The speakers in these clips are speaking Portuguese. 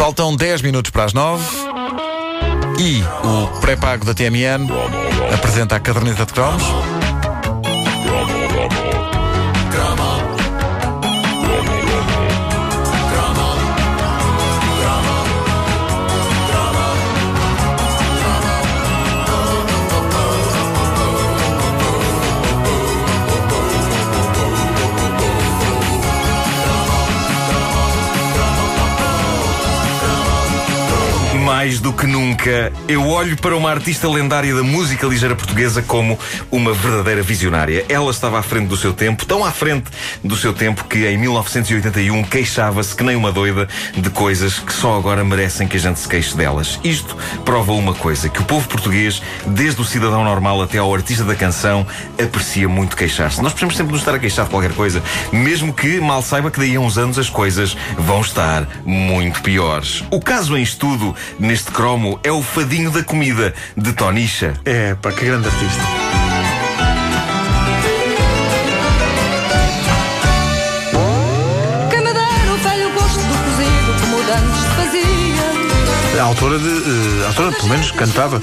Faltam 10 minutos para as 9 e o pré-pago da TMN apresenta a caderneta de cromos. Mais do que nunca, eu olho para uma artista lendária da música ligeira portuguesa como uma verdadeira visionária. Ela estava à frente do seu tempo, tão à frente do seu tempo que em 1981 queixava-se que nem uma doida de coisas que só agora merecem que a gente se queixe delas. Isto prova uma coisa, que o povo português, desde o cidadão normal até ao artista da canção, aprecia muito queixar-se. Nós precisamos sempre nos estar a queixar de qualquer coisa, mesmo que mal saiba que daí a uns anos as coisas vão estar muito piores. O caso em estudo neste cromo é o Fadinho da Comida, de Tonisha. É, pá, que grande artista. A autora de. eh, a autora, pelo menos, cantava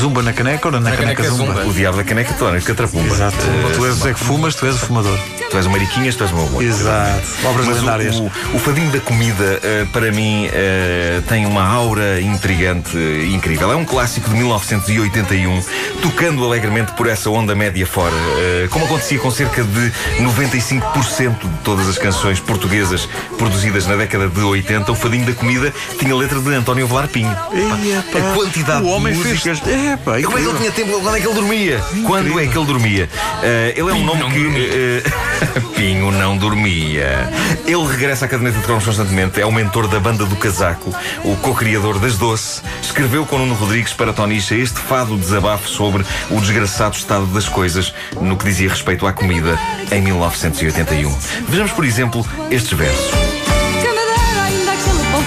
Zumba na caneca ou na, caneca, caneca zumba. zumba. O diabo da caneca toda, catrapumba. Exato. Eh, tu és o Zé que fumas, tu és o fumador. Tu és o Mariquinhas, tu és o meu amor. Exato. Obras Mas lendárias. o, o, o fadinho da comida, eh, para mim, eh, tem uma aura intrigante eh, incrível. É um clássico de 1981, tocando alegremente por essa onda média fora. Eh, como acontecia com cerca de 95% de todas as canções portuguesas produzidas na década de 80, o fadinho da comida tinha letra de António Velar Pinho. Eia, pá. A quantidade o homem de músicas. fez. É, pá, Como é que ele incrível. tinha tempo? Quando é que ele dormia? Quando é que ele dormia? Eh, ele é um nome que. eh, Pinho não dormia. Ele regressa à caderneta de cromos constantemente. É o mentor da banda do casaco, o co-criador das Doce. Escreveu com Nuno Rodrigues para Tonicha este fado desabafo sobre o desgraçado estado das coisas no que dizia respeito à comida em 1981. Vejamos, por exemplo, estes versos.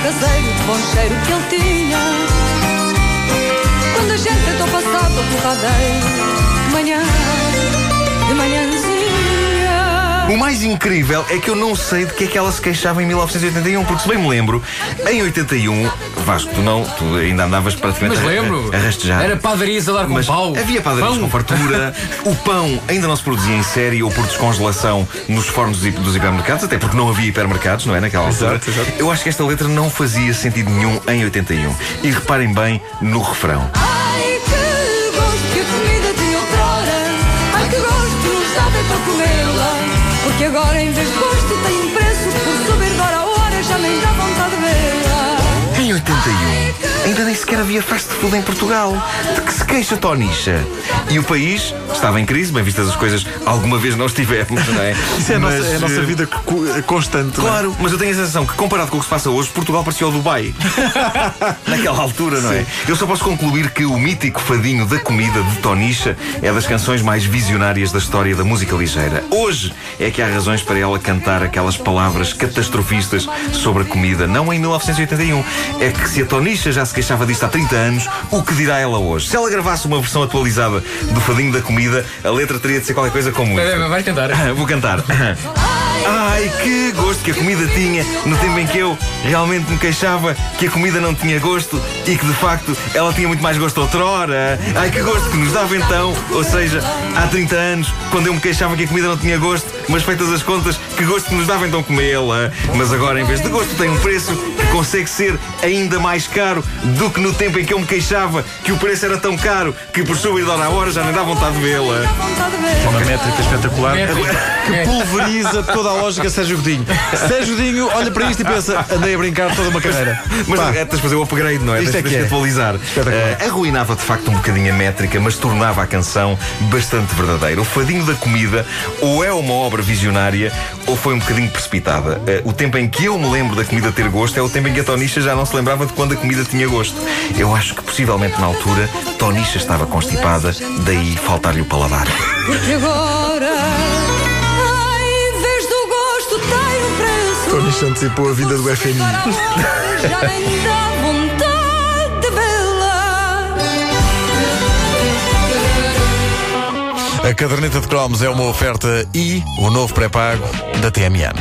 Caseiro, de bom cheiro que ele tinha. Quando a gente tentou passar pelo corradeiro, de manhã, O mais incrível é que eu não sei de que é que ela se queixava em 1981, porque se bem me lembro, em 81, Vasco, tu não, tu ainda andavas praticamente Mas lembro. a, a rastejar. Era padarias a dar com Mas pau. havia padarias Pão. com fartura. o pão ainda não se produzia em série ou por descongelação nos fornos dos hi- dos hipermercados, até porque não havia hipermercados, não é? Naquela altura. Exato, exato. Eu acho que esta letra não fazia sentido nenhum em 81. E reparem bem no refrão. Ai, que gosto que a comida tinha outrora. Ai, que gosto bem para comê-la. Porque agora, em vez de gosto, tem preço. Por subir hora a hora, já nem dá vontade de vê-la. Em 81, ainda nem sequer havia fast food em Portugal. De que se queixa Tonicha? E o país estava em crise, bem vistas as coisas, alguma vez nós tivemos, não é? Isso é a, nossa, Mas, é a nossa eh, vida co- constante. é? Claro, mas eu tenho a sensação que comparado com o que se passa hoje, Portugal parecia o Dubai. Naquela altura, não é? Eu só posso concluir que o mítico fadinho da comida de Tonicha é das canções mais visionárias da história da música ligeira. Hoje é que há razões para ela cantar aquelas palavras catastrofistas sobre a comida, não em 1981. É que se a Tonicha já se queixava disto há 30 anos, o que dirá ela hoje? Se ela gravasse uma versão atualizada do fadinho da comida, a letra teria de ser qualquer coisa como Vai, vai, vai cantar. Vou cantar. Ai, que gosto que a comida tinha no tempo em que eu realmente me queixava que a comida não tinha gosto e que de facto ela tinha muito mais gosto outrora. Ai, que gosto que nos dava então, ou seja, há 30 anos, quando eu me queixava que a comida não tinha gosto, mas feitas as contas, que gosto que nos dava então comê-la. Mas agora, em vez de gosto, tem um preço que consegue ser ainda mais caro do que no tempo em que eu me queixava que o preço era tão caro que por subir de hora a hora já nem dá vontade de Dá vê-la. vontade de vê-la. Uma métrica espetacular. Métrica. Que pulveriza toda a lógica Sérgio Godinho. Sérgio Godinho olha para isto e pensa: andei a brincar toda uma carreira. Mas Pá, é, tens de fazer o upgrade, não é? Isto Tens, é que tens é. atualizar. Espetacular. Eh, arruinava de facto um bocadinho a métrica, mas tornava a canção bastante verdadeira. O Fadinho da Comida ou é uma obra visionária ou foi um bocadinho precipitada. Eh, o tempo em que eu me lembro da comida ter gosto é o tempo em que a Tonicha já não se lembrava de quando a comida tinha gosto. Eu acho que possivelmente na altura Tonicha estava constipada, daí faltar-lhe o paladar. Porque agora, Isto antecipou a vida do FMI. A caderneta de cromos é uma oferta e o novo pré-pago da TMN.